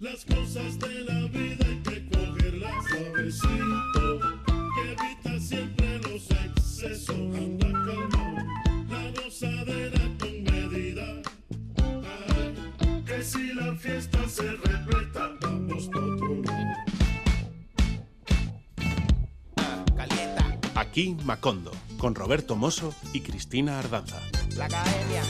Las cosas de la vida hay que cogerlas suavecito, que evita siempre los excesos. Anda calmado, la gozadera con medida. Ay, que si la fiesta se repleta, vamos pa' otro lado. Aquí Macondo, con Roberto Mosso y Cristina Ardanza. La academia.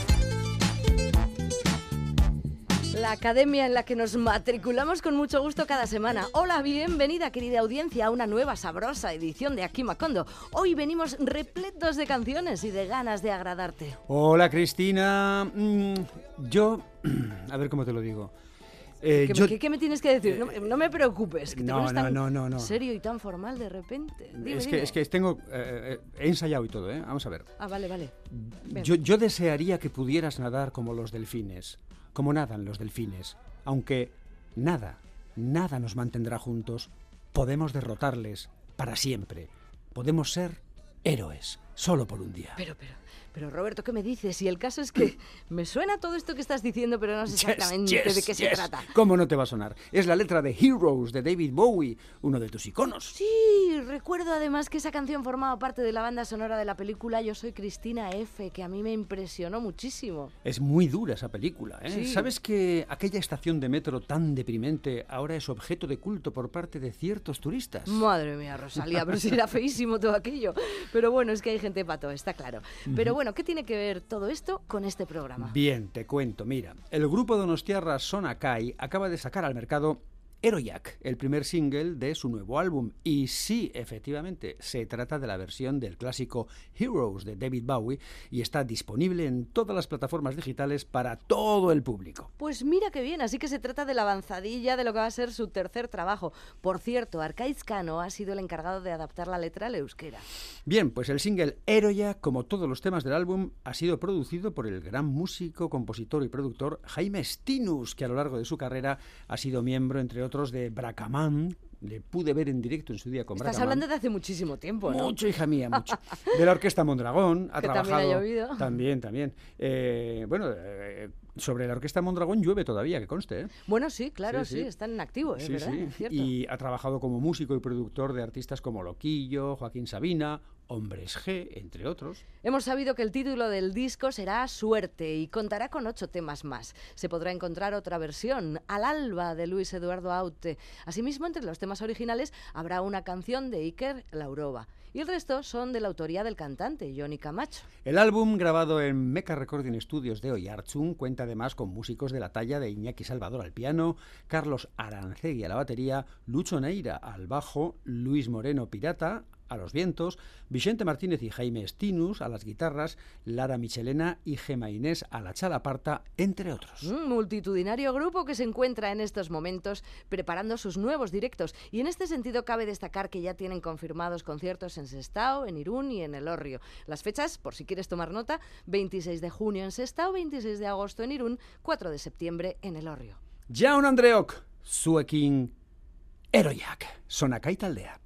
La academia en la que nos matriculamos con mucho gusto cada semana. Hola, bienvenida querida audiencia a una nueva sabrosa edición de Aquí Macondo. Hoy venimos repletos de canciones y de ganas de agradarte. Hola Cristina. Mm, yo, a ver cómo te lo digo. Eh, ¿Qué, yo- qué- qué me tienes que decir? No, no me preocupes, que te No, tan no, no, no. serio y tan formal de repente. Dime, es, dime. que, es que tengo. eh, eh, he ensayado y todo, ¿eh? Vamos a ver. Ah, vale, vale. Ven. Yo, yo desearía que pudieras nadar como los delfines, como nadan los delfines. Aunque nada, nada nos mantendrá juntos, podemos derrotarles para siempre. Podemos ser héroes, solo por un día. Pero, pero, pero Roberto, ¿qué me dices? Y el caso es que me suena todo esto que estás diciendo, pero no sé Yes, exactamente yes, de qué se yes. trata. ¿Cómo no te va a sonar? Es la letra de Heroes de David Bowie, uno de tus iconos. Sí, recuerdo además que esa canción formaba parte de la banda sonora de la película Yo soy Cristina F, que a mí me impresionó muchísimo. Es muy dura esa película, ¿eh? Sí. ¿Sabes que aquella estación de metro tan deprimente ahora es objeto de culto por parte de ciertos turistas? Madre mía, Rosalía, pero si era feísimo todo aquello. Pero bueno, es que hay gente pato, está claro. Pero bueno, ¿qué tiene que ver todo esto con este programa? Bien, te cuento, mira. El grupo donostiarra Sonakai acaba de sacar al mercado Eroyak, el primer single de su nuevo álbum. Y sí, efectivamente, se trata de la versión del clásico Heroes de David Bowie y está disponible en todas las plataformas digitales para todo el público. Pues mira qué bien, así que se trata de la avanzadilla de lo que va a ser su tercer trabajo. Por cierto, Arcaiz Cano ha sido el encargado de adaptar la letra al euskera. Bien, pues el single Eroyak, como todos los temas del álbum, ha sido producido por el gran músico, compositor y productor Jaime Stinus, que a lo largo de su carrera ha sido miembro, entre otros, de Bracaman. Le pude ver en directo en su día con Estás hablando de hace muchísimo tiempo, ¿no? Mucho, hija mía, mucho. De la Orquesta Mondragón ha Que también ha trabajado. llovido. También, también. Eh, bueno, eh, sobre la Orquesta Mondragón llueve todavía, que conste. ¿eh? Bueno, sí, claro, sí, Sí, sí. están en activo, es Sí, verdad, sí. es cierto. Y ha trabajado como músico y productor de artistas como Loquillo, Joaquín Sabina, Hombres G, entre otros. Hemos sabido que el título del disco será Suerte y contará con ocho temas más. Se podrá encontrar otra versión, Al alba, de Luis Eduardo Aute. Asimismo, entre los temas originales habrá una canción de Iker Laurova. Y el resto son de la autoría del cantante, Johnny Camacho. El álbum, grabado en Meca Recording Studios de Oyarzún, cuenta además con músicos de la talla de Iñaki Salvador al piano, Carlos Arancegui a la batería, Lucho Neira al bajo, Luis Moreno Pirata a los vientos, Vicente Martínez y Jaime Stinus a las guitarras, Lara Michelena y Gema Inés a la chalaparta, entre otros. Un multitudinario grupo que se encuentra en estos momentos preparando sus nuevos directos. Y en este sentido cabe destacar que ya tienen confirmados conciertos en Sestao, en Irún y en Elorrio. Las fechas, por si quieres tomar nota, 26 de junio en Sestao, 26 de agosto en Irún, 4 de septiembre en Elorrio. Jaun Andreok, zuekin eroiak, sonakai taldea.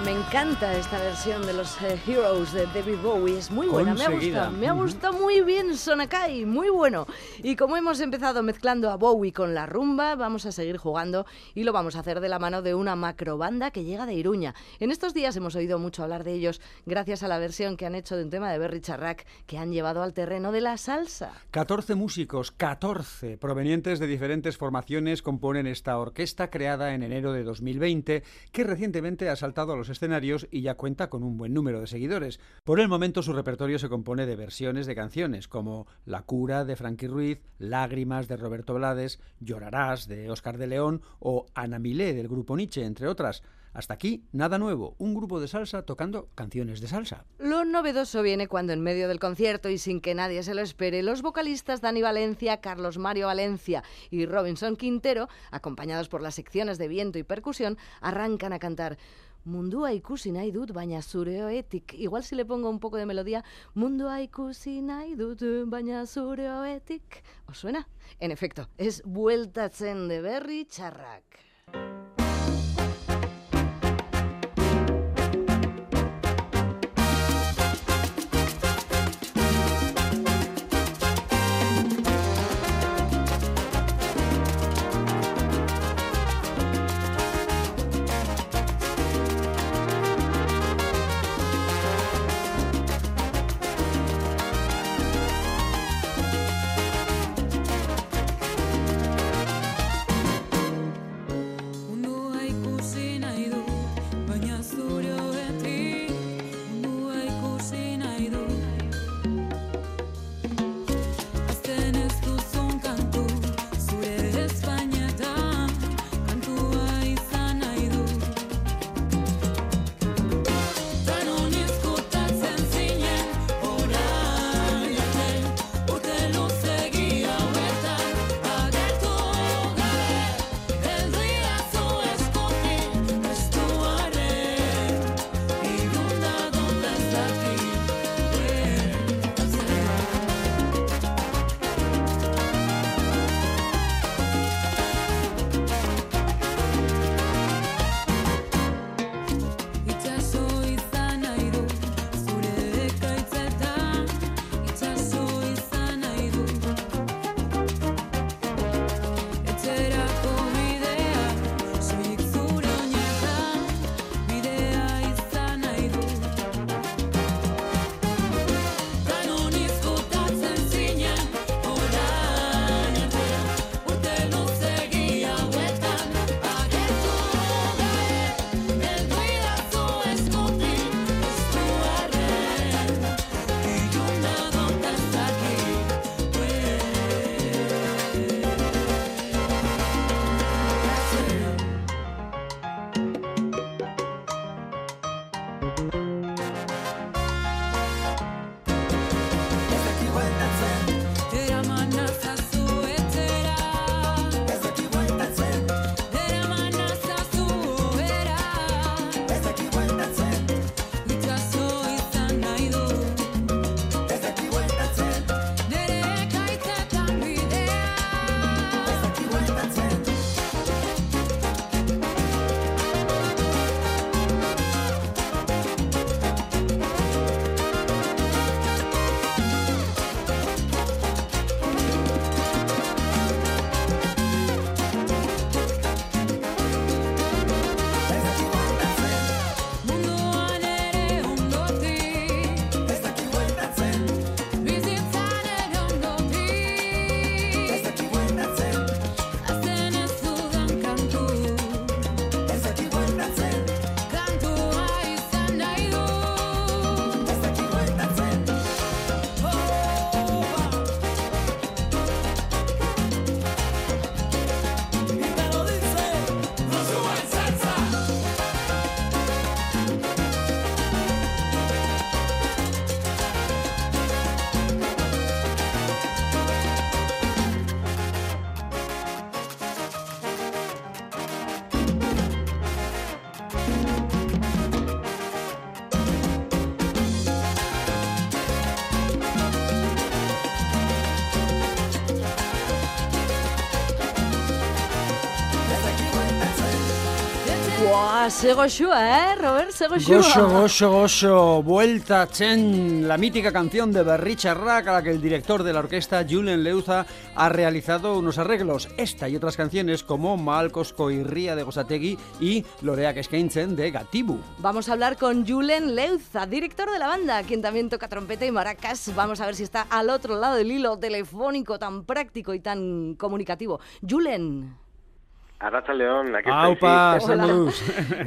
Me encanta esta versión de los eh, Heroes de David Bowie. Es muy buena, me ha gustado. Me ha gustado muy bien Sonakai, muy bueno. Y como hemos empezado mezclando a Bowie con la rumba, vamos a seguir jugando y lo vamos a hacer de la mano de una macrobanda que llega de Iruña. En estos días hemos oído mucho hablar de ellos gracias a la versión que han hecho de un tema de Berry Charrac que han llevado al terreno de la salsa. 14 músicos, 14 provenientes de diferentes formaciones componen esta orquesta creada en enero de 2020 que recientemente ha saltado a los escenarios y ya cuenta con un buen número de seguidores. Por el momento su repertorio se compone de versiones de canciones como La cura de Frankie Ruiz, Lágrimas de Roberto Blades, Llorarás de Oscar de León o Ana Milé del grupo Nietzsche, entre otras. Hasta aquí, nada nuevo, un grupo de salsa tocando canciones de salsa. Lo novedoso viene cuando en medio del concierto y sin que nadie se lo espere, los vocalistas Dani Valencia, Carlos Mario Valencia y Robinson Quintero, acompañados por las secciones de viento y percusión, arrancan a cantar mundua ikusi nahi dut, baina zure oetik. Igual si le pongo un poco de melodía, mundua ikusi nahi dut, baina zure oetik. ¿Os suena? En efecto, es Vueltatzen de Berry Charrak. Buah, Segoshua, ¿eh, Robert? Segoshua. Gosho, gosho, gosho, vuelta Chen, la mítica canción de Berricha Rack a la que el director de la orquesta, Julen Leuza, ha realizado unos arreglos. Esta y otras canciones como Malkosko y Ría de Gosategui y Lorea Keskeintzen de Gatibu. Vamos a hablar con Julen Leuza, director de la banda, quien también toca trompeta y maracas. Vamos a ver si está al otro lado del hilo telefónico tan práctico y tan comunicativo. Julen. Arracha León, aquí ¡Aupa! estoy.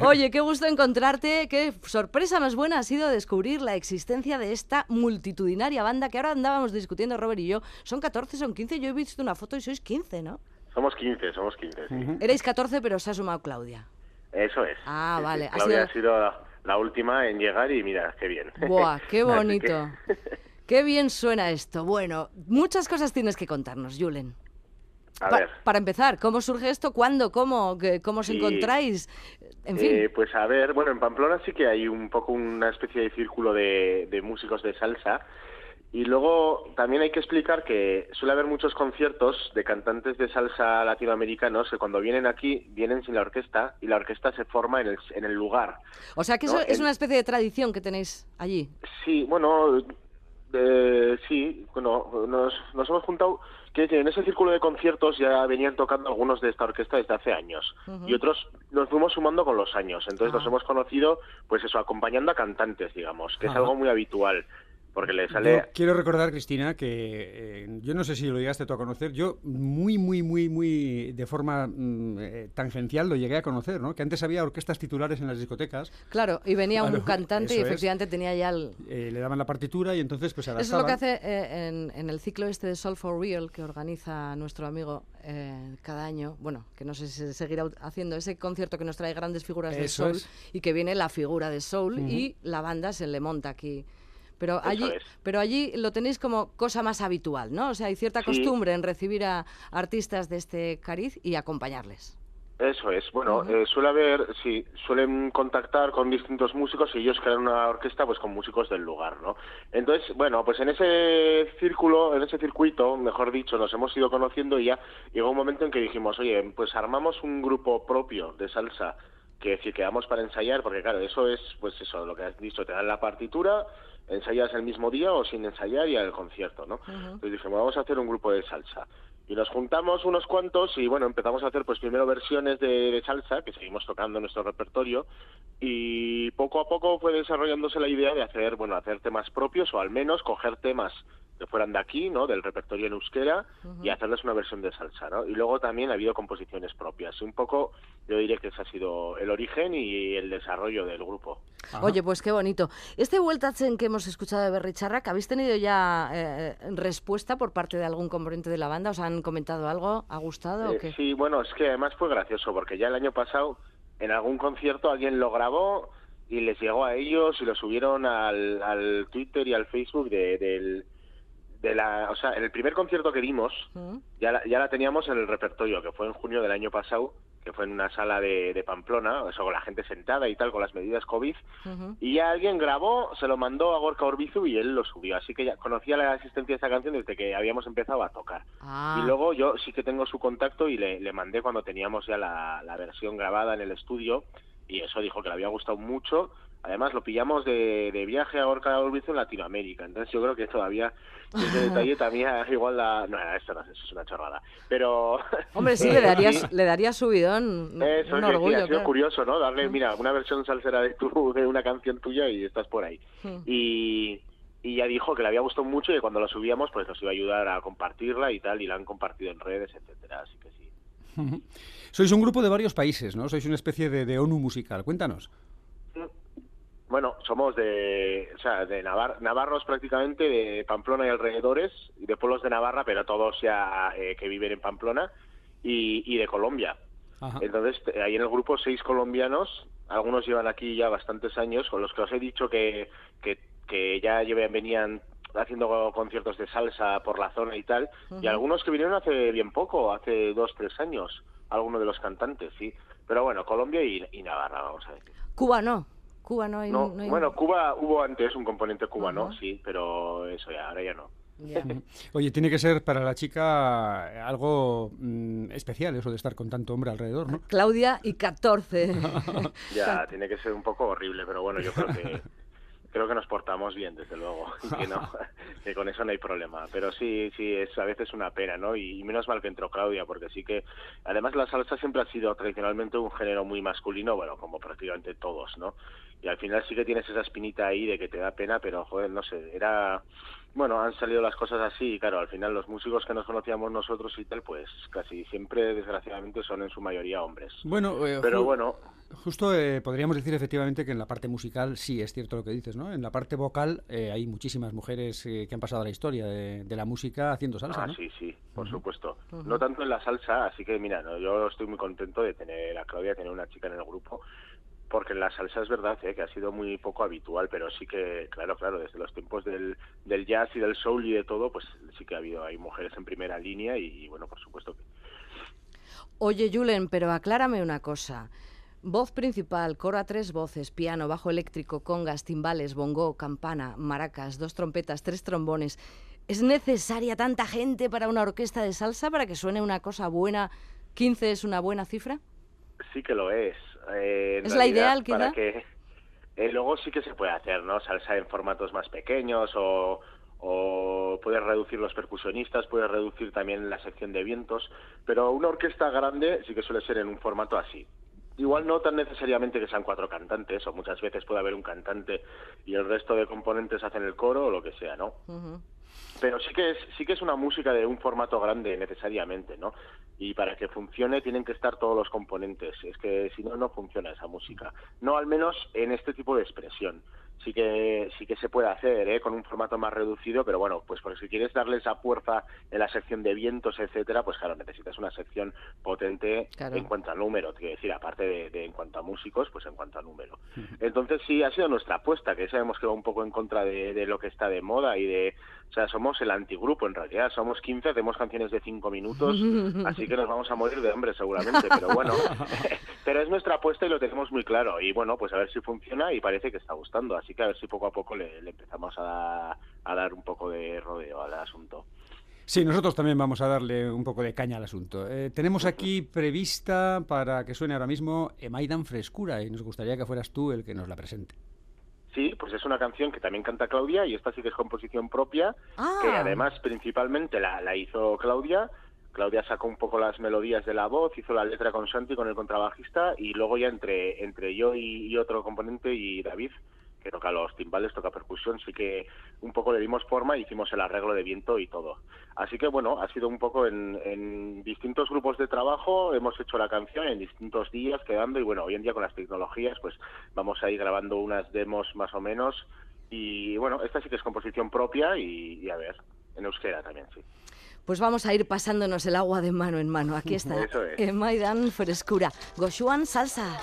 Oye, qué gusto encontrarte. Qué sorpresa más buena ha sido descubrir la existencia de esta multitudinaria banda que ahora andábamos discutiendo Robert y yo. Son 14, son 15. Yo he visto una foto y sois 15, ¿no? Somos 15, somos 15, sí. Erais 14, pero se ha sumado Claudia. Eso es. Ah, Sí, sí. vale, ha Claudia sido- ha sido la, la última en llegar y mira, qué bien. Buah, qué bonito. que- Qué bien suena esto. Bueno, muchas cosas tienes que contarnos, Julen. A Pa- ver, para empezar, ¿cómo surge esto? ¿Cuándo? ¿Cómo? ¿Qué- ¿Cómo os Sí. encontráis? En fin. eh, pues a ver, bueno, en Pamplona sí que hay un poco una especie de círculo de, de músicos de salsa. Y luego también hay que explicar que suele haber muchos conciertos de cantantes de salsa latinoamericanos que cuando vienen aquí vienen sin la orquesta y la orquesta se forma en el, en el lugar. o sea que no, eso es una especie de tradición que tenéis allí. Sí, bueno, eh, sí, bueno, nos, nos hemos juntado, que en ese círculo de conciertos ya venían tocando algunos de esta orquesta desde hace años. Y otros nos fuimos sumando con los años, entonces nos hemos conocido, pues eso, acompañando a cantantes, digamos, que es algo muy habitual, porque le sale... Yo quiero recordar, Cristina, que eh, yo no sé si lo llegaste tú a conocer, yo muy, muy, muy, muy de forma mm, eh, tangencial lo llegué a conocer, ¿no? Que antes había orquestas titulares en las discotecas, Claro, y venía un Claro, cantante y eso es. efectivamente tenía ya el... eh, le daban la partitura y entonces pues Eso es lo adaptaban. que hace eh, en, en el ciclo este de Soul for Real que organiza nuestro amigo eh, cada año. Bueno, que no sé si se seguirá haciendo ese concierto que nos trae grandes figuras de Soul es. y que viene la figura de Soul y la banda se le monta aquí. Pero allí, es. pero allí lo tenéis como cosa más habitual, ¿no? O sea, hay cierta Sí. costumbre en recibir a artistas de este cariz y acompañarles. Eso es, bueno, eh, suele haber, sí, suelen contactar con distintos músicos y ellos crean una orquesta pues con músicos del lugar, ¿no? Entonces, bueno, pues en ese círculo, en ese circuito, mejor dicho, nos hemos ido conociendo y ya llegó un momento en que dijimos, oye, pues armamos un grupo propio de salsa que si quedamos para ensayar, porque claro, eso es, pues eso, lo que has dicho, te dan la partitura, ensayas el mismo día o sin ensayar y al concierto, ¿no? Entonces dijimos, vamos a hacer un grupo de salsa. Y nos juntamos unos cuantos y bueno, empezamos a hacer pues primero versiones de, de salsa, que seguimos tocando en nuestro repertorio, y poco a poco fue desarrollándose la idea de hacer, bueno, hacer temas propios o al menos coger temas que fueran de aquí, ¿no? Del repertorio en euskera y hacerles una versión de salsa, ¿no? Y luego también ha habido composiciones propias. Un poco, yo diría que ese ha sido el origen y el desarrollo del grupo. Oye, pues qué bonito. Este Vueltatzen que hemos escuchado de Berry Charrac, ¿habéis tenido ya eh, respuesta por parte de algún componente de la banda? ¿Os han comentado algo? ¿Ha gustado o Eh, qué? sí, bueno, es que además fue gracioso porque ya el año pasado en algún concierto alguien lo grabó y les llegó a ellos y lo subieron al, al Twitter y al Facebook de, del de la, o sea, en el primer concierto que dimos ¿Mm? ya la, ya la teníamos en el repertorio, que fue en junio del año pasado, que fue en una sala de, de Pamplona, eso con la gente sentada y tal, con las medidas COVID, y ya alguien grabó, se lo mandó a Gorka Orbizu y él lo subió, así que ya conocía la existencia de esa canción desde que habíamos empezado a tocar. Ah, Y luego yo sí que tengo su contacto y le, le mandé cuando teníamos ya la, la versión grabada en el estudio y eso dijo que le había gustado mucho. Además lo pillamos de, de viaje a Orca Orbizu en Latinoamérica, entonces yo creo que todavía ese detalle también igual la... No, esto no, eso es una chorrada. Pero... Hombre, sí, le daría, sí. le daría subidón, Eso un es que sí, orgullo. ha sido claro. curioso, ¿no? Darle, mira, una versión salsera de, tu, de una canción tuya y estás por ahí. Y, y ya dijo que le había gustado mucho y que cuando la subíamos pues nos iba a ayudar a compartirla y tal, y la han compartido en redes, etcétera, así que sí. Sois un grupo de varios países, ¿no? Sois una especie de, de ONU musical. Cuéntanos. Bueno, somos de, o sea, de Navar- navarros prácticamente, de Pamplona y alrededores, y de pueblos de Navarra, pero todos ya eh, que viven en Pamplona, y, y de Colombia. Ajá. Entonces, hay en el grupo seis colombianos, algunos llevan aquí ya bastantes años, con los que os he dicho que, que, que ya lleven, venían haciendo conciertos de salsa por la zona y tal, y algunos que vinieron hace bien poco, hace dos, tres años, algunos de los cantantes, sí. Pero bueno, Colombia y, y Navarra, vamos a decir. Cuba no. Cuba no hay. No, no hay- bueno, Cuba hubo antes un componente cubano, sí, pero eso ya, ahora ya no. Oye, tiene que ser para la chica algo mm, especial eso de estar con tanto hombre alrededor, ¿no? Claudia y 14. Ya, tiene que ser un poco horrible, pero bueno, yo creo que creo que nos portamos bien, desde luego, y que, no, que con eso no hay problema. Pero sí, sí, es a veces una pena, ¿no? Y, menos mal que entró Claudia, porque sí que, además la salsa siempre ha sido tradicionalmente un género muy masculino, bueno, como prácticamente todos, ¿no? Y al final sí que tienes esa espinita ahí de que te da pena, pero joder, no sé, era bueno, han salido las cosas así y claro, al final los músicos que nos conocíamos nosotros y tal, pues casi siempre desgraciadamente son en su mayoría hombres. Bueno, eh, pero bueno, justo eh, podríamos decir efectivamente que en la parte musical sí es cierto lo que dices, ¿no? En la parte vocal eh, hay muchísimas mujeres que han pasado a la historia de, la música haciendo salsa, ah, sí, sí, por supuesto. No tanto en la salsa, así que mira, yo estoy muy contento de tener a Claudia, tener una chica en el grupo porque en la salsa es verdad ¿eh? que ha sido muy poco habitual, pero sí que, claro, claro, desde los tiempos del, del jazz y del soul y de todo, pues sí que ha habido, hay mujeres en primera línea y, bueno, por supuesto que... Oye, Julen, pero aclárame una cosa. Voz principal, coro a tres voces, piano, bajo eléctrico, congas, timbales, bongo, campana, maracas, dos trompetas, tres trombones. ¿Es necesaria tanta gente para una orquesta de salsa para que suene una cosa buena? ¿15 es una buena cifra? Sí que lo es. Eh, ¿Es la ideal, para que eh, Luego sí que se puede hacer, ¿no? Salsa en formatos más pequeños o, o puedes reducir los percusionistas, puedes reducir también la sección de vientos, pero una orquesta grande sí que suele ser en un formato así. Igual no tan necesariamente que sean cuatro cantantes, o muchas veces puede haber un cantante y el resto de componentes hacen el coro o lo que sea, ¿no? Pero sí que es sí que es una música de un formato grande necesariamente no y para que funcione tienen que estar todos los componentes. Es que si no no funciona esa música. No al menos en este tipo de expresión. Sí que sí que se puede hacer ¿eh? con un formato más reducido pero bueno pues porque si quieres darle esa fuerza en la sección de vientos etcétera pues claro necesitas una sección potente en cuanto a número. Quiero decir aparte de, en cuanto a músicos pues en cuanto a número. Entonces sí ha sido nuestra apuesta que sabemos que va un poco en contra de, de lo que está de moda y de o sea, somos el antigrupo en realidad, somos 15, hacemos canciones de 5 minutos, así que nos vamos a morir de hambre seguramente, pero bueno, pero es nuestra apuesta y lo tenemos muy claro y bueno, pues a ver si funciona y parece que está gustando, así que a ver si poco a poco le, empezamos a, dar un poco de rodeo al asunto. Sí, nosotros también vamos a darle un poco de caña al asunto. Eh, tenemos aquí prevista para que suene ahora mismo Emaidan Frescura y nos gustaría que fueras tú el que nos la presente. Sí, pues es una canción que también canta Claudia y esta sí que es composición propia, que Ah. además principalmente la, la hizo Claudia. Claudia sacó un poco las melodías de la voz, hizo la letra con Santi, con el contrabajista, y luego ya entre, entre yo y, y otro componente y David, que toca los timbales, toca percusión, sí que un poco le dimos forma y hicimos el arreglo de viento y todo. Así que bueno, ha sido un poco en, en distintos grupos de trabajo, hemos hecho la canción en distintos días quedando y bueno, hoy en día con las tecnologías pues vamos a ir grabando unas demos más o menos y bueno, esta sí que es composición propia y, y a ver, en euskera también, sí. Pues vamos a ir pasándonos el agua de mano en mano. Aquí está Eso es. Emaidan Frescura. Goshuan Salsa.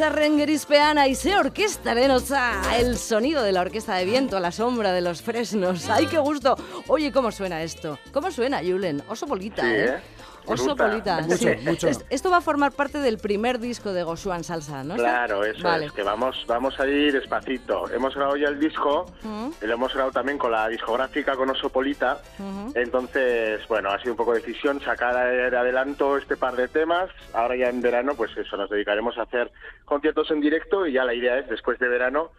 Izarren gerizpean aize orquestaren otza. El sonido de la orquesta de viento a la sombra de los fresnos. ¡Ay, qué gusto! Oye, ¿cómo suena esto? ¿Cómo suena, Julen? Oso polita, Sí, ¿eh? ¿eh? Oso Bruta. polita. Mucho, sí. mucho. Es- Esto va a formar parte del primer disco de Gosuan Salsa, ¿no? Claro, eso Vale. es, que vamos, vamos a ir despacito. Hemos grabado ya el disco, Mm. y lo hemos grabado también con la discográfica, con Osopolita. Ujú. Entonces, bueno, ha sido un poco decisión sacar de adelanto este par de temas. Ahora ya en verano, pues eso, nos dedicaremos a hacer conciertos en directo y ya la idea es, después de verano,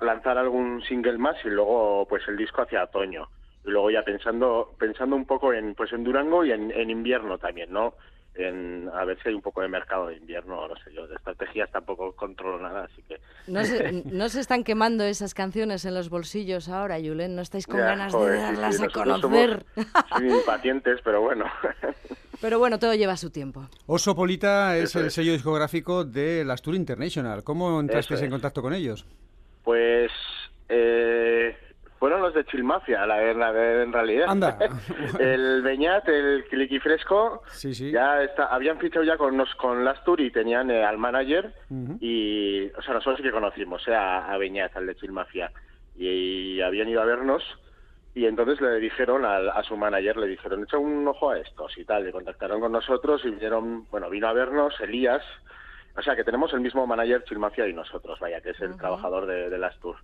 lanzar algún single más y luego, pues el disco hacia otoño. Y luego ya pensando pensando un poco en pues en Durango y en, en invierno también, ¿no? En, a ver si hay un poco de mercado de invierno, no sé yo, de estrategias tampoco controlo nada, así que... ¿No se, no se están quemando esas canciones en los bolsillos ahora, Julen? ¿No estáis con Ya, ganas joder, de sí, sí, darlas a conocer? Somos, muy impacientes, pero bueno. Pero bueno, todo lleva su tiempo. Oso Polita es Eso el es. sello discográfico de las Tour International. ¿Cómo entrasteis Eso en es. contacto con ellos? Pues eh, fueron los de Chill Mafia, la, la- en realidad. Anda. el Beñat, el Cliqui Fresco, Sí, sí. ya está, habían fichado ya con, nos, con las Tour y tenían eh, al manager y, o sea, nosotros sí que conocimos eh, a, a Beñat, al de Chill Mafia, y, habían ido a vernos y entonces le dijeron al- a, su manager, le dijeron, echa un ojo a estos y tal, le contactaron con nosotros y vinieron, bueno, vino a vernos Elías, o sea, que tenemos el mismo manager Chill Mafia y nosotros, vaya, que es el trabajador de, de las tours.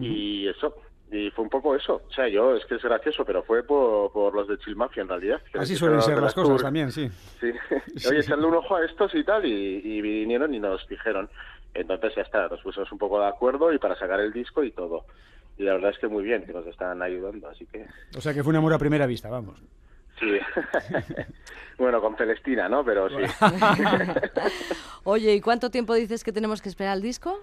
Y eso, y fue un poco eso. O sea, yo, es que es gracioso, pero fue por, por los de Chill Mafia en realidad. Así suelen ser las cosas Tour. también, sí. Sí. Oye, echarle un ojo a estos y tal, y, y vinieron y nos dijeron. Entonces ya está, nos pusimos un poco de acuerdo y para sacar el disco y todo. Y la verdad es que muy bien, que nos están ayudando, así que O sea que fue un amor a primera vista, vamos. sí. bueno, con Celestina, ¿no? Pero sí. Oye, ¿y cuánto tiempo dices que tenemos que esperar al disco?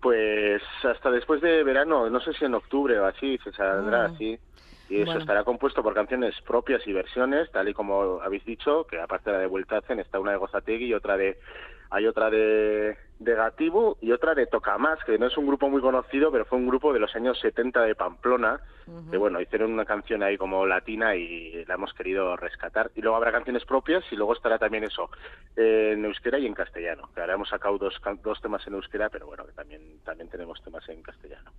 Pues hasta después de verano, no sé si en octubre o así, se saldrá Ah. así. Y eso Bueno. estará compuesto por canciones propias y versiones, tal y como habéis dicho, que aparte de la de Vueltazen está una de Gozategui y otra de hay otra de, de Gatibu y otra de Tocamás, que no es un grupo muy conocido, pero fue un grupo de los años 70 de Pamplona, que bueno, hicieron una canción ahí como latina y la hemos querido rescatar. Y luego habrá canciones propias y luego estará también eso, eh, en euskera y en castellano. Que ahora hemos sacado dos, dos temas en euskera, pero bueno, que también, también tenemos temas en castellano.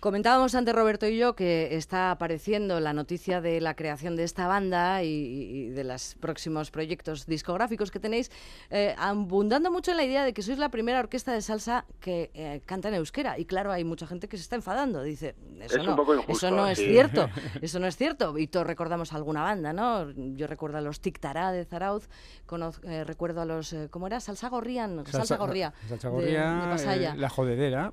Comentábamos antes Roberto y yo que está apareciendo la noticia de la creación de esta banda y, y de los próximos proyectos discográficos que tenéis, eh, abundando mucho en la idea de que sois la primera orquesta de salsa que eh, canta en euskera. Y claro, hay mucha gente que se está enfadando. Dice, eso Es no, un poco injusto, eso no es sí. cierto, eso no es cierto. Y todos recordamos alguna banda, ¿no? Yo recuerdo a los Tic Tará de Zarauz, conoz- eh, recuerdo a los, eh, ¿cómo era? Salsa Gorrián, Salsa, Gorría, Salsa de- Gorría, de Pasaya. eh, La Jodedera.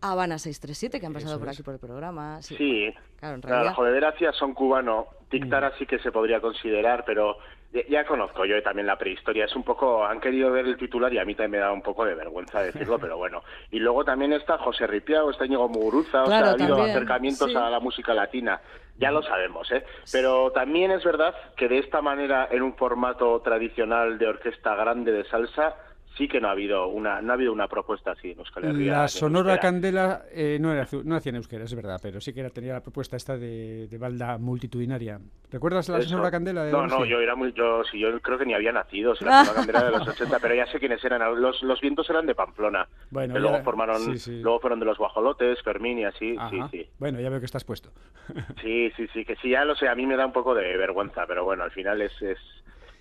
Habana 637, que han pasado Eso por es. aquí por el programa. Sí. Sí, Claro, en claro, realidad. jodedera hacía son cubano. Tic-Tara sí que se podría considerar, pero ya, ya conozco yo también la prehistoria. Es un poco, han querido ver el titular y a mí también me da un poco de vergüenza decirlo, pero bueno. Y luego también está José Ripiao, está Íñigo Muguruza, o Claro, sea, ha habido también, acercamientos sí. a la música latina. Ya lo sabemos, ¿eh? Pero también es verdad que de esta manera, en un formato tradicional de orquesta grande de salsa, sí que no ha habido una, no ha habido una propuesta así en Euskal Herria. La Sonora euskera. Candela eh, no, era, no hacía en euskera, es verdad, pero sí que era, tenía la propuesta esta de, de balda multitudinaria. ¿Recuerdas la Eso. Sonora Candela? De No, no, yo era muy, yo sí, yo creo que ni había nacido, si la Sonora Candela de los 80, pero ya sé quiénes eran. Los, los vientos eran de Pamplona, Bueno, luego formaron, sí, sí. luego fueron de los guajolotes, Fermín y así, sí, sí. Bueno, ya veo que estás puesto. Sí, sí, sí, que sí, ya lo sé, a mí me da un poco de vergüenza, pero bueno, al final es, es,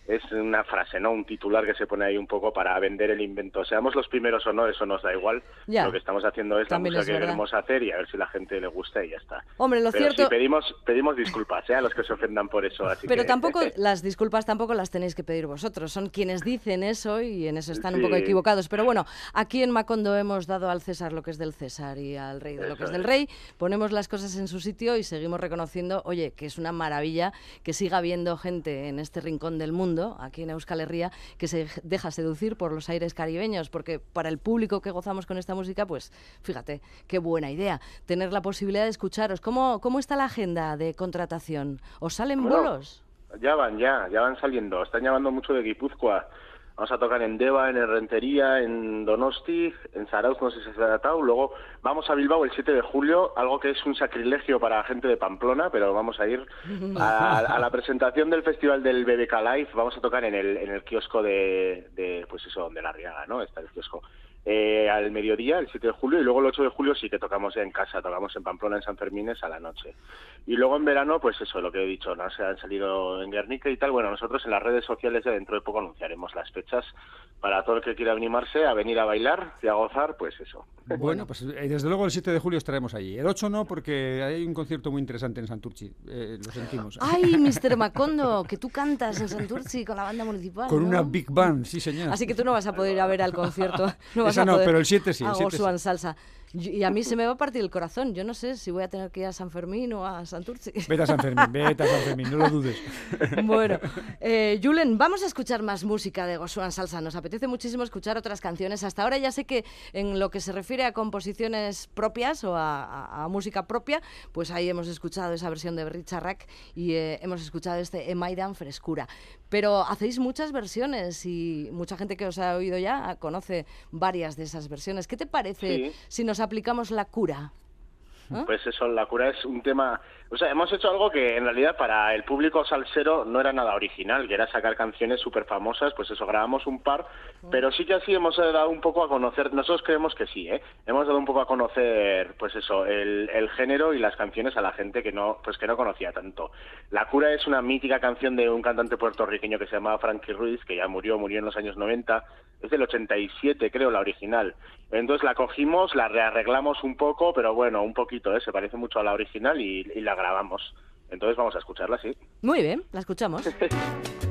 es una frase, ¿no? Un titular que se pone ahí un poco para vender el invento. Seamos los primeros o no, eso nos da igual. Ya. Lo que estamos haciendo es También la es música que queremos hacer y a ver si la gente le gusta y ya está. Hombre, lo pero cierto... sí, pedimos, pedimos disculpas ¿eh? a los que se ofendan por eso. Así Pero que- tampoco, las disculpas tampoco las tenéis que pedir vosotros. Son quienes dicen eso y en eso están un poco equivocados. Pero bueno, aquí en Macondo hemos dado al César lo que es del César y al rey de lo que es Eso del es. rey. Ponemos las cosas en su sitio y seguimos reconociendo, oye, que es una maravilla que siga habiendo gente en este rincón del mundo, aquí en Euskal Herria, que se deja seducir por los aires caribeños. Porque para el público que gozamos con esta música, pues fíjate, qué buena idea tener la posibilidad de escucharos. ¿Cómo, cómo está la agenda de contratación? ¿Os salen Bueno, bolos? Ya van, ya, ya van saliendo. Están llamando mucho de Guipúzcoa. Vamos a tocar en Deva, en Rentería, en Donosti, en Zarauz, no sé si se ha tratado. Luego vamos a Bilbao el 7 de julio, algo que es un sacrilegio para gente de Pamplona, pero vamos a ir a, a la presentación del festival del BBK Live. Vamos a tocar en el, en el kiosco de, de, pues eso, de La Riaga, ¿no? Está el kiosco. Eh, al mediodía, el 7 de julio, y luego el 8 de julio sí que tocamos en casa, tocamos en Pamplona, en San Fermines a la noche. Y luego en verano, pues eso, lo que he dicho, ¿no? Se han salido en Guernica y tal. Bueno, nosotros en las redes sociales ya dentro de poco anunciaremos las fechas para todo el que quiera animarse a venir a bailar y a gozar, pues eso. Bueno, pues eh, desde luego el 7 de julio estaremos allí. El 8 no, porque hay un concierto muy interesante en Santurchi. Eh, lo sentimos. Ay, Mr. Macondo, que tú cantas en Santurci con la banda municipal. Con ¿no? una big band, sí, señor. Así que tú no vas a poder ir a ver al concierto. No vas No, poder pero el 7 sí, el a 7 sí. Gosuan Salsa. Y a mí se me va a partir el corazón. Yo no sé si voy a tener que ir a San Fermín o a Santurci. Vete a San Fermín, vete a San Fermín, no lo dudes. Bueno, eh, Julen, vamos a escuchar más música de Gosuan Salsa. Nos apetece muchísimo escuchar otras canciones. Hasta ahora ya sé que en lo que se refiere a composiciones propias o a, a- a música propia, pues ahí hemos escuchado esa versión de Richard Rack y eh, hemos escuchado este Emaidan Frescura. Pero hacéis muchas versiones y mucha gente que os ha oído ya conoce varias de esas versiones. ¿Qué te parece Sí. si nos aplicamos la cura? ¿Ah? Pues eso, la cura es un tema... O sea, hemos hecho algo que en realidad para el público salsero no era nada original, que era sacar canciones súper famosas, pues eso, grabamos un par, pero sí que así hemos eh, dado un poco a conocer, nosotros creemos que sí, ¿eh? Hemos dado un poco a conocer, pues eso, el, el género y las canciones a la gente que no, pues que no conocía tanto. La cura es una mítica canción de un cantante puertorriqueño que se llamaba Frankie Ruiz, que ya murió, murió en los años 90, es del 87 creo la original. Entonces la cogimos, la rearreglamos un poco, pero bueno, un poquito, ¿eh? se parece mucho a la original y, y la grabamos. Entonces vamos a escucharla, sí. Muy bien, la escuchamos.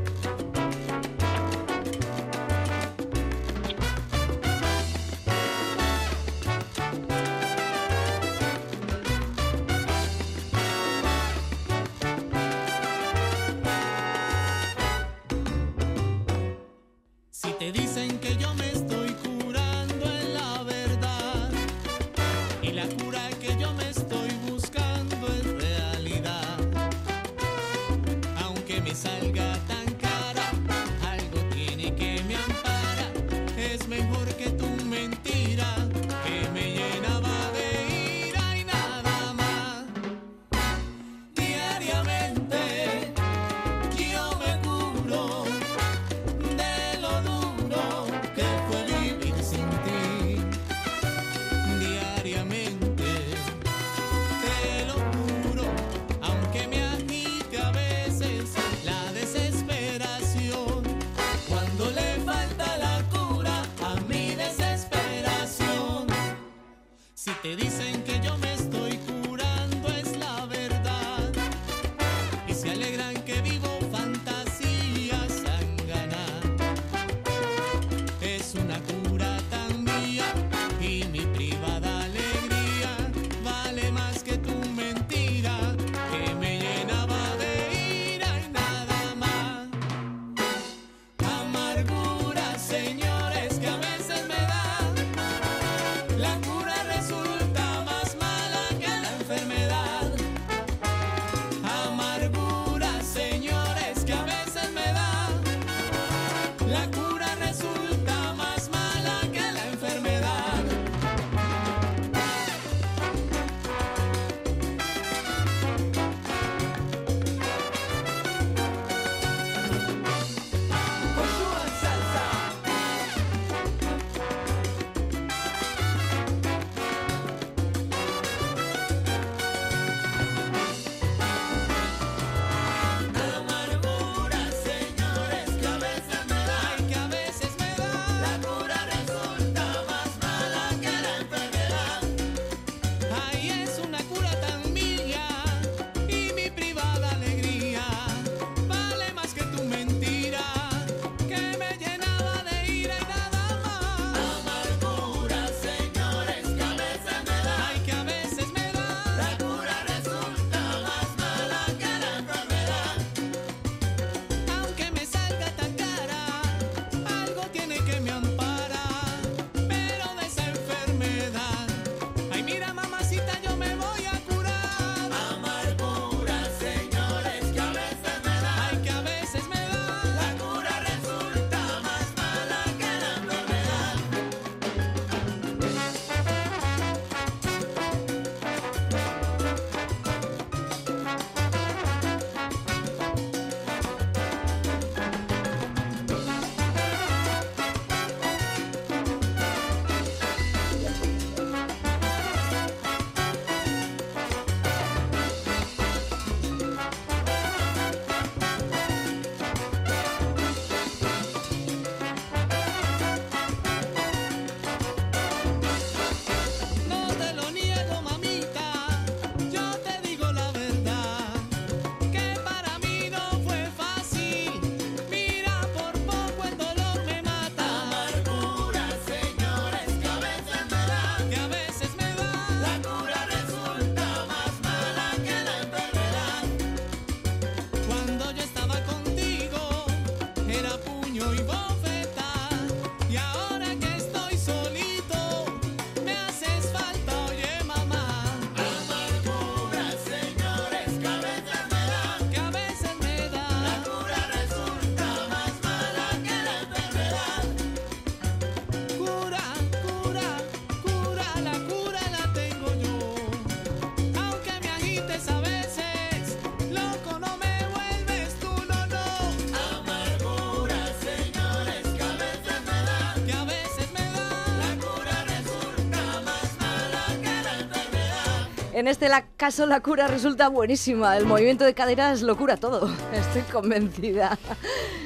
En este caso la cura resulta buenísima. El movimiento de caderas lo cura todo. Estoy convencida.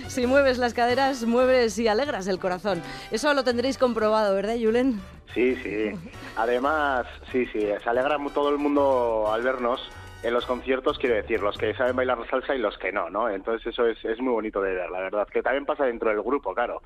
Si mueves las caderas, mueves y alegras el corazón. Eso lo tendréis comprobado, ¿verdad, Julen? Sí, sí. Además, sí, sí, se alegra todo el mundo al vernos en los conciertos, quiero decir, los que saben bailar salsa y los que no, ¿no? Entonces eso es, es muy bonito de ver, la verdad. Que también pasa dentro del grupo, claro.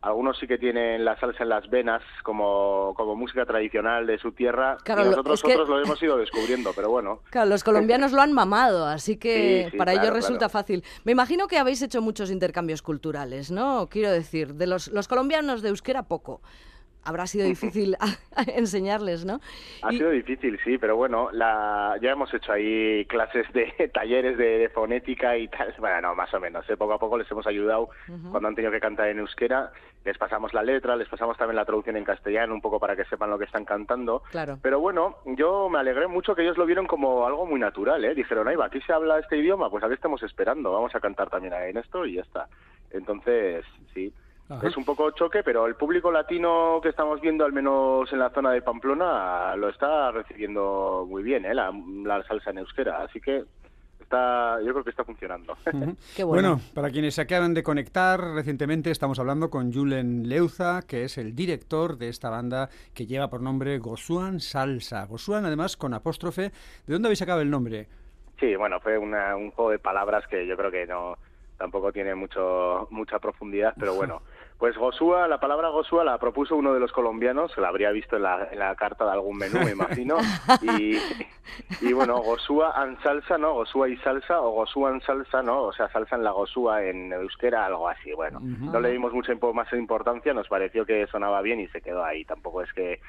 Algunos sí que tienen la salsa en las venas como, como música tradicional de su tierra Claro, y nosotros es que- otros lo hemos ido descubriendo, pero bueno. Claro, los colombianos lo han mamado, así que Sí, sí, para claro, ellos resulta claro. fácil. Me imagino que habéis hecho muchos intercambios culturales, ¿no? Quiero decir, de los, los colombianos de euskera poco. Habrá sido difícil enseñarles, ¿no? Ha Y- sido difícil, sí, pero bueno, la, ya hemos hecho ahí clases de talleres de, de fonética y tal. Bueno, no, más o menos. ¿eh? Poco a poco les hemos ayudado cuando han tenido que cantar en euskera. Les pasamos la letra, les pasamos también la traducción en castellano, un poco para que sepan lo que están cantando. Claro. Pero bueno, yo me alegré mucho que ellos lo vieron como algo muy natural, ¿eh? Dijeron, ahí va, aquí se habla este idioma, pues a qué estamos esperando, vamos a cantar también en esto y ya está. Entonces, sí. Ajá. Es un poco choque, pero el público latino que estamos viendo, al menos en la zona de Pamplona, lo está recibiendo muy bien, ¿eh? la, la salsa en euskera. Así que está, yo creo que está funcionando. Qué bueno. para quienes se acaban de conectar recientemente, estamos hablando con Julen Leuza, que es el director de esta banda que lleva por nombre Gosuan Salsa. Gosuan, además, con apóstrofe. ¿De dónde habéis sacado el nombre? Sí, bueno, fue una- un juego de palabras que yo creo que no tampoco tiene mucho mucha profundidad, pero bueno. Pues Gosúa, la palabra Gosúa la propuso uno de los colombianos, se la habría visto en la, en la carta de algún menú, me imagino. Y, y bueno, Gosúa en salsa, ¿no? Gosúa y salsa, o Gosúa en salsa, ¿no? O sea, salsa en la Gosúa en euskera, algo así. Bueno, no le dimos mucha impo- más importancia, nos pareció que sonaba bien y se quedó ahí. Tampoco es que,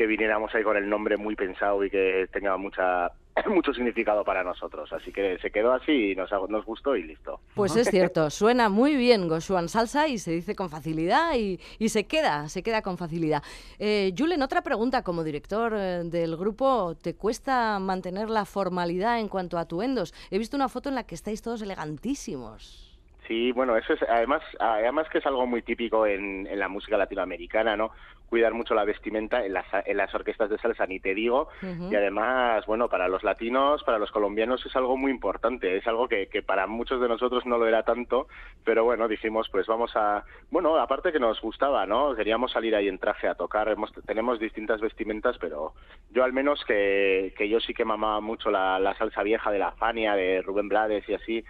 que viniéramos ahí con el nombre muy pensado y que tenga mucha mucho significado para nosotros. Así que se quedó así y nos, nos gustó y listo. Pues es cierto, suena muy bien Gosuan Salsa y se dice con facilidad y, y se queda, se queda con facilidad. Eh, Julen, otra pregunta, como director eh, del grupo, ¿te cuesta mantener la formalidad en cuanto a atuendos? He visto una foto en la que estáis todos elegantísimos. Sí, bueno, eso es además, además que es algo muy típico en, en la música latinoamericana, ¿no? Cuidar mucho la vestimenta en las, en las orquestas de salsa, ni te digo. Y además, bueno, para los latinos, para los colombianos es algo muy importante. Es algo que, que para muchos de nosotros no lo era tanto, pero bueno, dijimos, pues vamos a... Bueno, aparte que nos gustaba, ¿no? Queríamos salir ahí en traje a tocar. Hemos, tenemos distintas vestimentas, pero yo al menos que, que yo sí que mamaba mucho la, la salsa vieja de la Fania, de Rubén Blades y así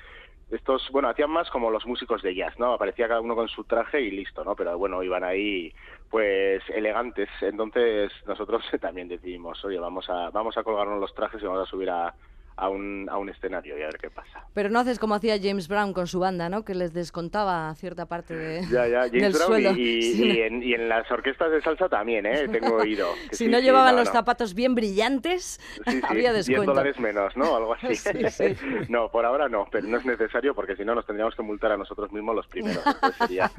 estos, bueno, hacían más como los músicos de jazz, ¿no? Aparecía cada uno con su traje y listo, ¿no? Pero bueno, iban ahí, pues, elegantes. Entonces nosotros también decidimos, oye, vamos a, vamos a colgarnos los trajes y vamos a subir a, a, un, a un escenario y a ver qué pasa. Pero no haces como hacía James Brown con su banda, ¿no? Que les descontaba cierta parte de, Ya, ya, del James Brown sueldo. y, y- Sí, y en, y en las orquestas de salsa también, ¿eh? Tengo oído. que si sí, no sí, llevaban no, los no. zapatos bien brillantes, había 10 descuento. dólares menos, ¿no? Algo así. Sí, sí. No, por ahora no, pero no es necesario porque si no nos tendríamos que multar a nosotros mismos los primeros. Entonces sería...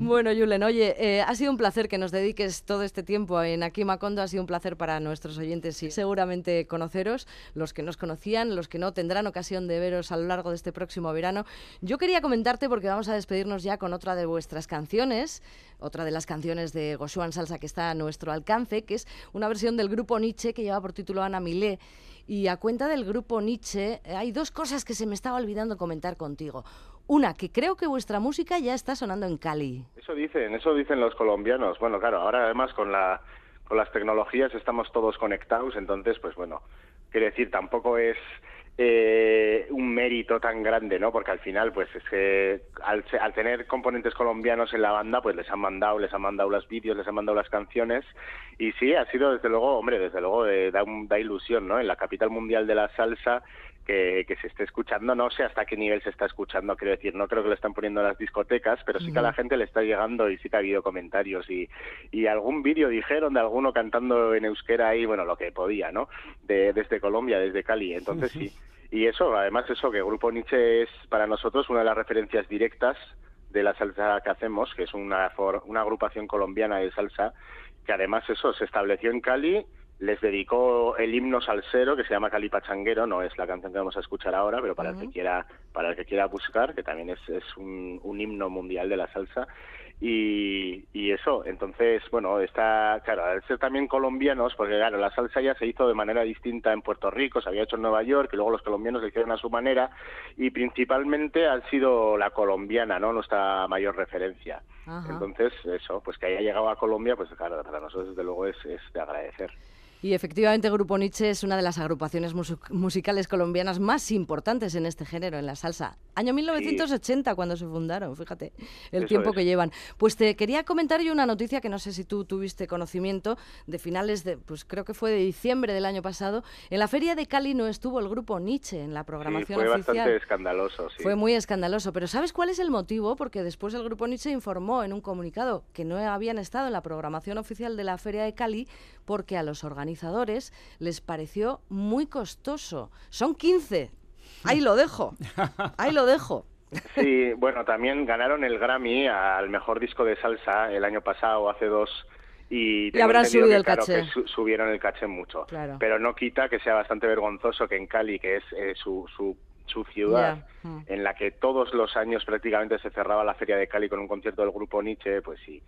Bueno, Julen, oye, eh, ha sido un placer que nos dediques todo este tiempo en Aquí Macondo. Ha sido un placer para nuestros oyentes y seguramente conoceros, los que nos conocían, los que no tendrán ocasión de veros a lo largo de este próximo verano. Yo quería comentarte, porque vamos a despedirnos ya con otra de vuestras canciones, otra de las canciones de Goshuan Salsa que está a nuestro alcance, que es una versión del grupo Nietzsche que lleva por título Ana Milé. Y a cuenta del grupo Nietzsche, eh, hay dos cosas que se me estaba olvidando comentar contigo. Una, que creo que vuestra música ya está sonando en Cali. Eso dicen, eso dicen los colombianos. Bueno, claro, ahora además con la con las tecnologías estamos todos conectados, entonces, pues bueno, quiero decir, tampoco es eh, un mérito tan grande, ¿no? Porque al final, pues es que al, al tener componentes colombianos en la banda, pues les han mandado, les han mandado los vídeos, les han mandado las canciones, y sí, ha sido desde luego, hombre, desde luego eh, da, un- da ilusión, ¿no? En la capital mundial de la salsa que, que se esté escuchando, no sé hasta qué nivel se está escuchando, quiero decir, no creo que lo están poniendo en las discotecas, pero sí que a la gente le está llegando y sí que ha habido comentarios y, y algún vídeo dijeron de alguno cantando en euskera ahí, bueno, lo que podía, ¿no? De, desde Colombia, desde Cali, entonces sí. Y eso, además eso, que Grupo Nietzsche es para nosotros una de las referencias directas de la salsa que hacemos, que es una, for- una agrupación colombiana de salsa, que además eso, se estableció en Cali, les dedicó el himno salsero que se llama Cali Pachanguero, no es la canción que vamos a escuchar ahora, pero para el que quiera, para el que quiera buscar, que también es, es un, un himno mundial de la salsa. y, y eso, entonces, bueno, está, claro, al ser también colombianos, porque claro, la salsa ya se hizo de manera distinta en Puerto Rico, se había hecho en Nueva York, y luego los colombianos lo hicieron a su manera, y principalmente ha sido la colombiana, ¿no? Nuestra mayor referencia. Entonces, eso, pues que haya llegado a Colombia, pues claro, para nosotros desde luego es, es de agradecer. Y efectivamente Grupo Nietzsche es una de las agrupaciones musicales colombianas más importantes en este género, en la salsa. Año 1980 cuando se fundaron, fíjate el Eso tiempo es. que llevan. Pues te quería comentar yo una noticia que no sé si tú tuviste conocimiento de finales de, pues creo que fue de diciembre del año pasado. En la feria de Cali no estuvo el Grupo Nietzsche en la Sí, programación fue oficial. bastante escandaloso, sí. Fue muy escandaloso, pero ¿sabes cuál es el motivo? Porque después el Grupo Nietzsche informó en un comunicado que no habían estado en la programación oficial de la Feria de Cali porque a los organizadores les pareció muy costoso. Son 15. Ahí lo dejo. Ahí lo dejo. Sí, bueno, también ganaron el Grammy al mejor disco de salsa el año pasado, hace dos. Y, habrán subido que, el claro, caché. que su- subieron el caché mucho. Claro. Pero no quita que sea bastante vergonzoso que en Cali, que es eh, su, su, su ciudad, mm. en la que todos los años prácticamente se cerraba la Feria de Cali con un concierto del grupo Nietzsche, pues sí.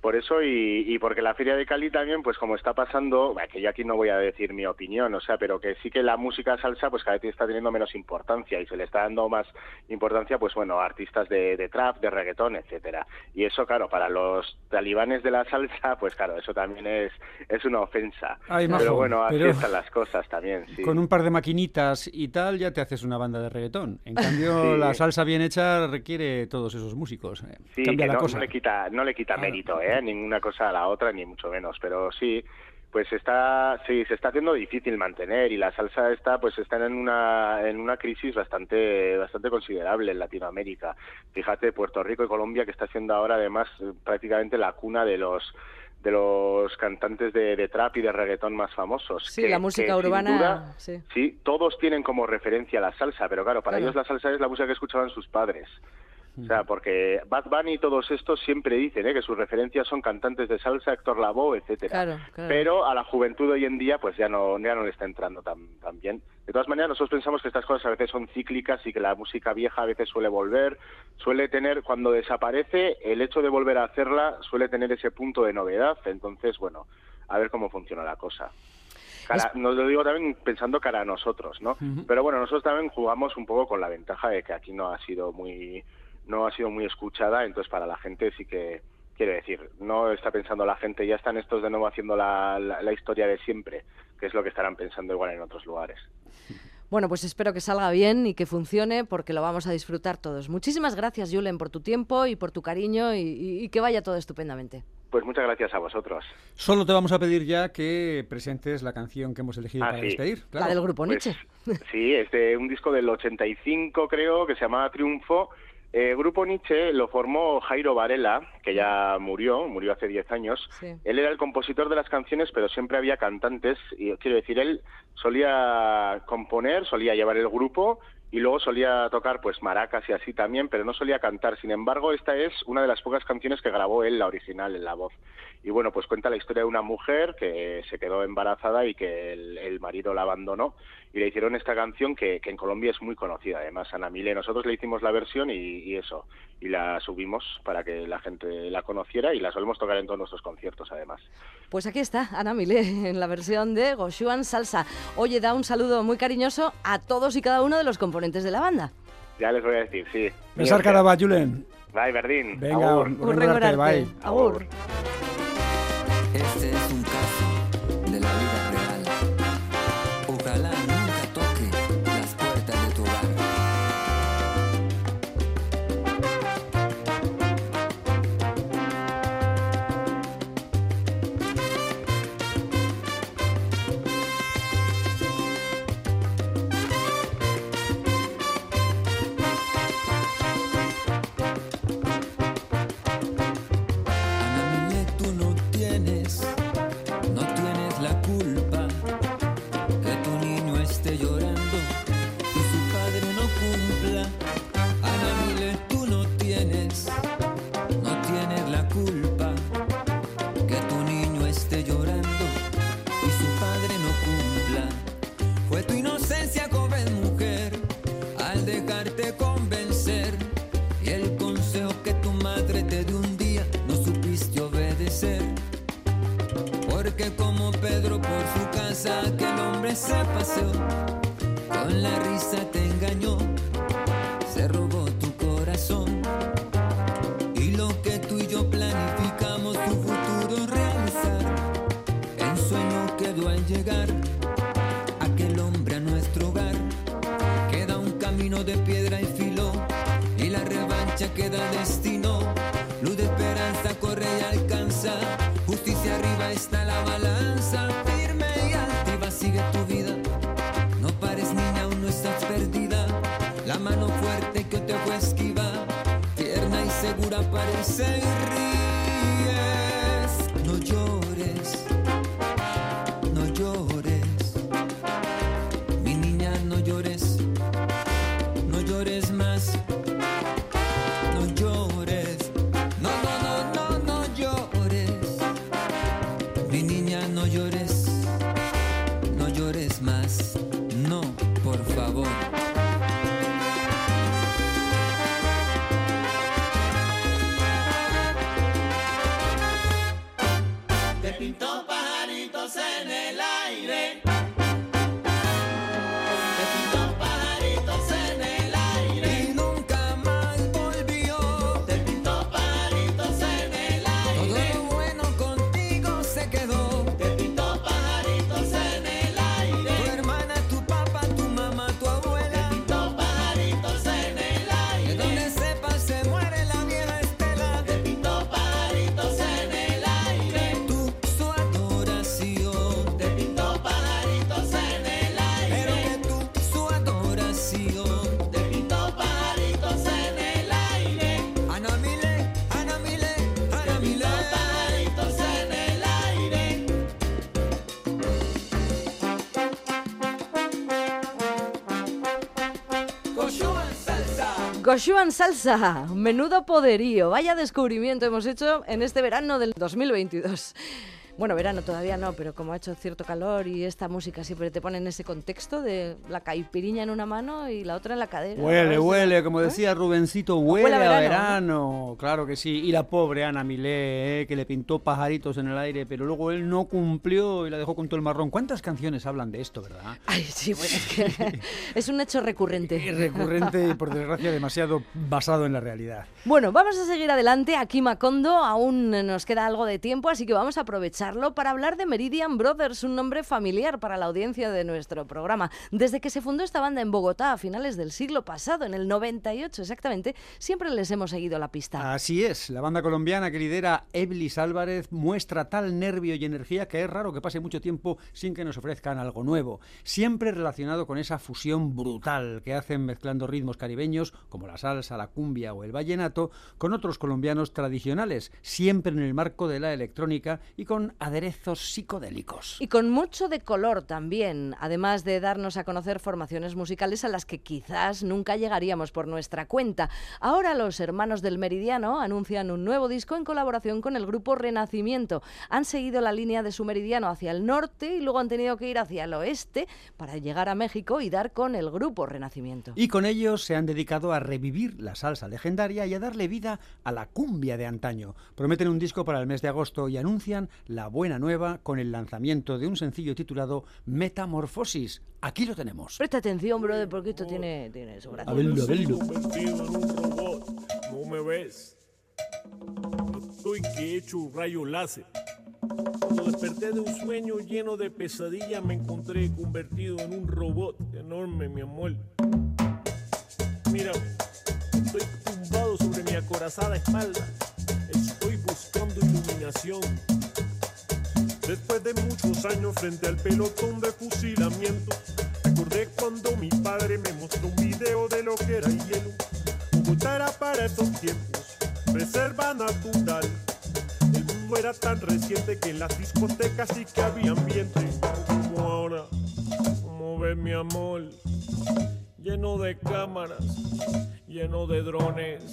Por eso y, y porque la Feria de Cali también, pues como está pasando, que yo aquí no voy a decir mi opinión, o sea, pero que sí que la música salsa pues cada vez está teniendo menos importancia y se le está dando más importancia, pues bueno, a artistas de, de trap, de reggaetón, etcétera. Y eso, claro, para los talibanes de la salsa, pues claro, eso también es, es una ofensa. Ay, majo, pero bueno, así pero- están las cosas también, sí. Con un par de maquinitas y tal ya te haces una banda de reggaetón. En cambio, Sí. la salsa bien hecha requiere todos esos músicos. eh. Sí, Cambia que la no, cosa. no le quita, no le quita Claro. mérito, ¿eh? Ninguna cosa a la otra, ni mucho menos. Pero sí, pues está, sí, se está haciendo difícil mantener y la salsa está, pues está en una, en una crisis bastante, bastante considerable en Latinoamérica. Fíjate, Puerto Rico y Colombia que está siendo ahora además eh, prácticamente la cuna de los de los cantantes de, de trap y de reggaetón más famosos. Sí, que- la música urbana. duda, sí. Sí, todos tienen como referencia la salsa, pero claro, para Claro. ellos la salsa es la música que escuchaban sus padres. O sea, porque Bad Bunny y todos estos siempre dicen ¿eh? que sus referencias son cantantes de salsa, Héctor Lavoe, etcétera. Claro, claro. Pero a la juventud hoy en día pues ya no, ya no le está entrando tan, tan bien. De todas maneras, nosotros pensamos que estas cosas a veces son cíclicas y que la música vieja a veces suele volver, suele tener, cuando desaparece, el hecho de volver a hacerla suele tener ese punto de novedad. Entonces, bueno, a ver cómo funciona la cosa. Cara- nos lo digo también pensando cara a nosotros, ¿no? Pero bueno, nosotros también jugamos un poco con la ventaja de que aquí no ha sido muy no ha sido muy escuchada, entonces para la gente sí que quiero decir, no está pensando la gente, ya están estos de nuevo haciendo la, la, la historia de siempre, que es lo que estarán pensando igual en otros lugares. Bueno, pues espero que salga bien y que funcione porque lo vamos a disfrutar todos. Muchísimas gracias, Julen, por tu tiempo y por tu cariño y, y- y que vaya todo estupendamente. Pues muchas gracias a vosotros. Solo te vamos a pedir ya que presentes la canción que hemos elegido Ah, para sí. despedir. La del grupo Pues, Nietzsche. sí, es de un disco del 85 creo, que se llamaba Triunfo. Eh, Grupo Nietzsche lo formó Jairo Varela, que ya murió, murió hace 10 años. Sí. Él era el compositor de las canciones, pero siempre había cantantes. Y quiero decir, él solía componer, solía llevar el grupo y luego solía tocar pues maracas y así también, pero no solía cantar. Sin embargo, esta es una de las pocas canciones que grabó él, la original, en la voz. Y bueno, pues cuenta la historia de una mujer que se quedó embarazada y que el, el marido la abandonó y le hicieron esta canción que, que en Colombia es muy conocida, además, Ana Mile. Nosotros le hicimos la versión y, y eso, y la subimos para que la gente la conociera y la solemos tocar en todos nuestros conciertos, además. Pues aquí está, Ana Milé, en la versión de Goshuan Salsa. Oye, da un saludo muy cariñoso a todos y cada uno de los componentes de la banda. Ya les voy a decir, sí. Besar caraba, Julen. Bye, Verdín. Venga, Agur. Agur. Este es un parece en el aire. Salsa. Goshuan Salsa, menudo poderío. Vaya descubrimiento hemos hecho en este verano del 2022. Bueno, verano todavía no, pero como ha hecho cierto calor y esta música siempre te pone en ese contexto de la caipiriña en una mano y la otra en la cadera. Huele, huele, como ¿Eh? decía Rubencito, Huele huele, a verano, claro que sí. Y la pobre Ana Milé, eh, que le pintó pajaritos en el aire, pero luego él no cumplió y la dejó con todo el marrón. ¿Cuántas canciones hablan de esto, verdad? Ay, sí, bueno, es que es un hecho recurrente. Y recurrente y por desgracia demasiado basado en la realidad. Bueno, vamos a seguir adelante. Aquí Macondo aún nos queda algo de tiempo, así que vamos a para hablar de Meridian Brothers, un nombre familiar para la audiencia de nuestro programa. Desde que se fundó esta banda en Bogotá a finales del siglo pasado, en el 98 exactamente, siempre les hemos seguido la pista. Así es, la banda colombiana que lidera Eblis Álvarez muestra tal nervio y energía que es raro que pase mucho tiempo sin que nos ofrezcan algo nuevo, siempre relacionado con esa fusión brutal que hacen mezclando ritmos caribeños como la salsa, la cumbia o el vallenato con otros colombianos tradicionales, siempre en el marco de la electrónica y con aderezos psicodélicos. Y con mucho de color también, además de darnos a conocer formaciones musicales a las que quizás nunca llegaríamos por nuestra cuenta. Ahora los hermanos del Meridiano anuncian un nuevo disco en colaboración con el grupo Renacimiento. Han seguido la línea de su Meridiano hacia el norte y luego han tenido que ir hacia el oeste para llegar a México y dar con el grupo Renacimiento. Y con ellos se han dedicado a revivir la salsa legendaria y a darle vida a la cumbia de antaño. Prometen un disco para el mes de agosto y anuncian la buena nueva con el lanzamiento de un sencillo titulado Metamorfosis. Aquí lo tenemos. Presta atención, brother, porque esto tiene, tiene su gracia. A verlo, a verlo. convertido en un robot. No me ves. Estoy que he hecho un rayo láser. Cuando desperté de un sueño lleno de pesadilla, me encontré convertido en un robot enorme, mi amor. Mira, estoy tumbado sobre mi acorazada espalda. Estoy buscando iluminación. Después de muchos años frente al pelotón de fusilamiento, recordé cuando mi padre me mostró un video de lo que era el hielo. Bogotá era para esos tiempos, reserva natural. El mundo era tan reciente que en las discotecas sí que había ambiente. Como ahora, como ves mi amor, lleno de cámaras, lleno de drones.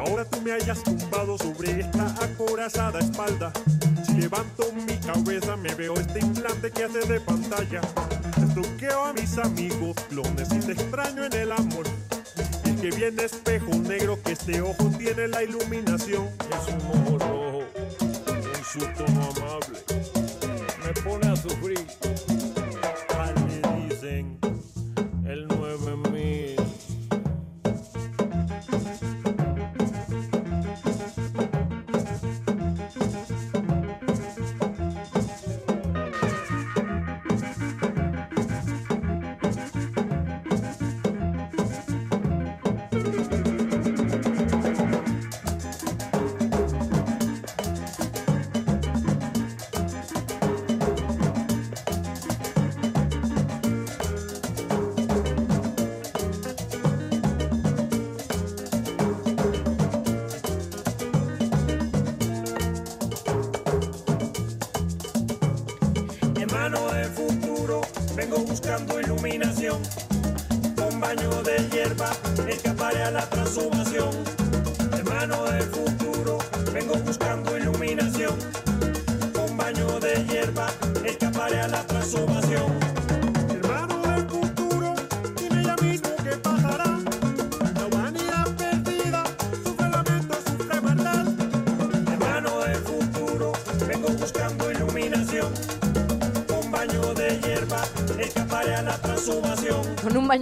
Ahora tú me hayas tumbado sobre esta acorazada espalda. Si levanto mi cabeza me veo este implante que hace de pantalla. Truqueo a mis amigos y te extraño en el amor. Y que viene espejo negro que este ojo tiene la iluminación. Es un ojo rojo, un su tono amable me pone a sufrir.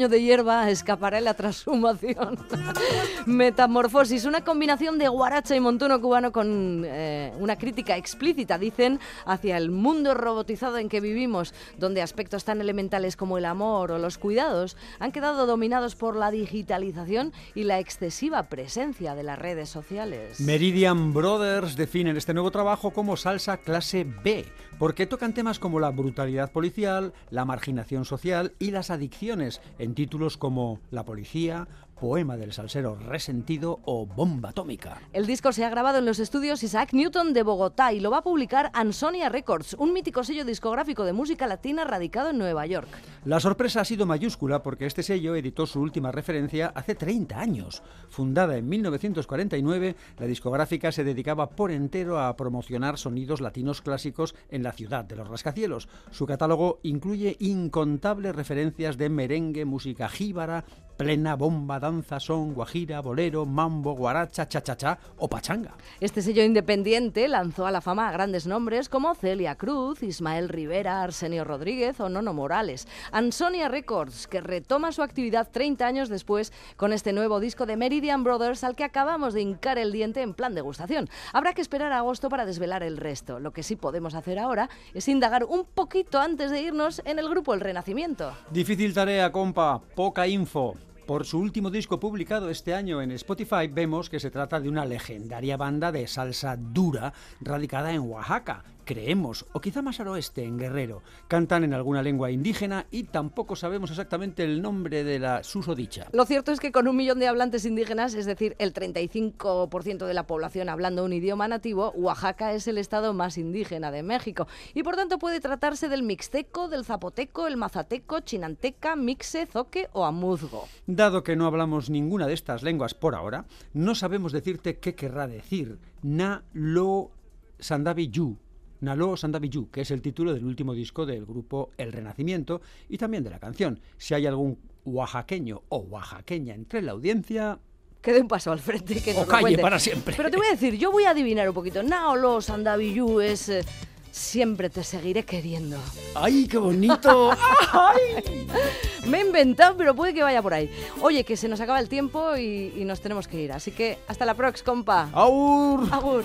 De hierba escapará la transhumación. Metamorfosis, una combinación de guaracha y montuno cubano con eh, una crítica explícita, dicen, hacia el mundo robotizado en que vivimos, donde aspectos tan elementales como el amor o los cuidados han quedado dominados por la digitalización y la excesiva presencia de las redes sociales. Meridian Brothers definen este nuevo trabajo como salsa clase B, porque tocan temas como la brutalidad policial, la marginación social y las adicciones en títulos como La policía, Poema del salsero resentido o Bomba atómica. El disco se ha grabado en los estudios Isaac Newton de Bogotá y lo va a publicar Ansonia Records, un mítico sello discográfico de música latina radicado en Nueva York. La sorpresa ha sido mayúscula porque este sello editó su última referencia hace 30 años. Fundada en 1949, la discográfica se dedicaba por entero a promocionar sonidos latinos clásicos en la ciudad de los rascacielos. Su catálogo incluye incontables referencias de merengue, música jíbara, plena, bomba, danza, son, guajira, bolero, mambo, guaracha, cha-cha-cha o pachanga. Este sello independiente lanzó a la fama a grandes nombres como Celia Cruz, Ismael Rivera, Arsenio Rodríguez o Nono Morales. Ansonia Records, que retoma su actividad 30 años después con este nuevo disco de Meridian Brothers al que acabamos de hincar el diente en plan degustación. Habrá que esperar a agosto para desvelar el resto. Lo que sí podemos hacer ahora es indagar un poquito antes de irnos en el grupo El Renacimiento. Difícil tarea, compa, poca info. Por su último disco publicado este año en Spotify vemos que se trata de una legendaria banda de salsa dura radicada en Oaxaca, creemos, o quizá más al oeste, en Guerrero. Cantan en alguna lengua indígena y tampoco sabemos exactamente el nombre de la susodicha. Lo cierto es que con un millón de hablantes indígenas, es decir, el 35% de la población hablando un idioma nativo, Oaxaca es el estado más indígena de México. Y por tanto puede tratarse del mixteco, del zapoteco, el mazateco, chinanteca, mixe, zoque o amuzgo. Dado que no hablamos ninguna de estas lenguas por ahora, no sabemos decirte qué querrá decir na lo sandaviyu, Nalo Sandaviyu, que es el título del último disco del grupo El Renacimiento y también de la canción. Si hay algún oaxaqueño o oaxaqueña entre la audiencia, Que dé un paso al frente. Que O nos calle para siempre. Pero te voy a decir, yo voy a adivinar un poquito. Naolo Sandaviyu es... eh, Siempre te seguiré queriendo. ¡ay, qué bonito! Me he inventado, pero puede que vaya por ahí. Oye, que se nos acaba el tiempo y, y nos tenemos que ir. Así que hasta la próxima, compa. ¡Aur! Agur.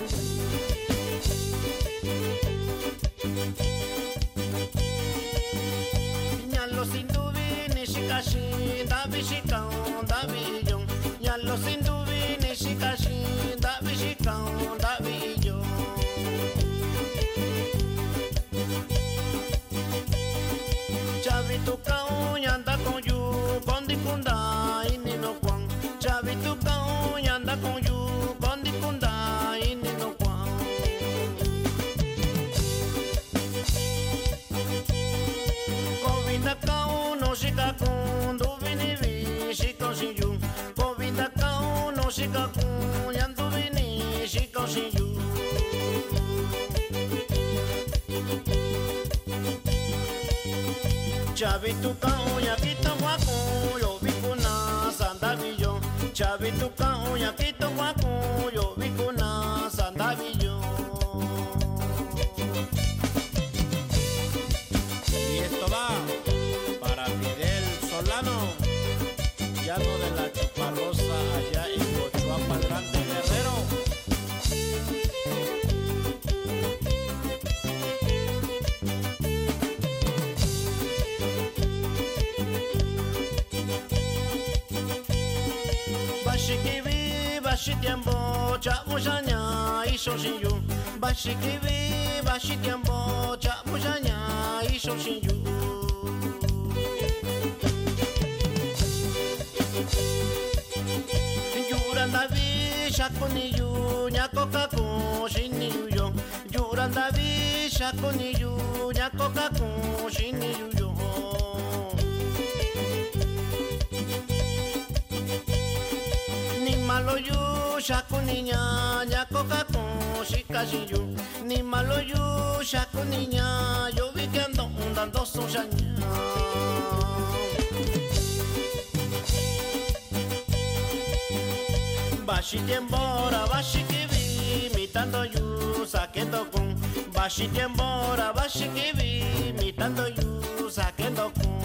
kunda ini no kwang chavi tu kau yanda kong yu kondi kunda ini no kwang Kovinda kaun no shika kun du vini vi shiko shin yu Kovinda kau no shika kun yandu vini shiko shin yu Chavi tu kau mushanya isho shinju bashi kibi bashi tiempo cha mushanya isho shinju Yuranda vi shakuniyu nyakoka ku shiniyu yo Yuranda vi shakuniyu nyakoka ku shiniyu yo Ni malo yu nyakoka ku shikashiyu Ni malo yu shakuninya yo vi que ando dando su Bashi tiembora, bashi kibi, imitando yu, saquendo kun. Bashi tiembora, bashi kibi, imitando yu, saquendo kun.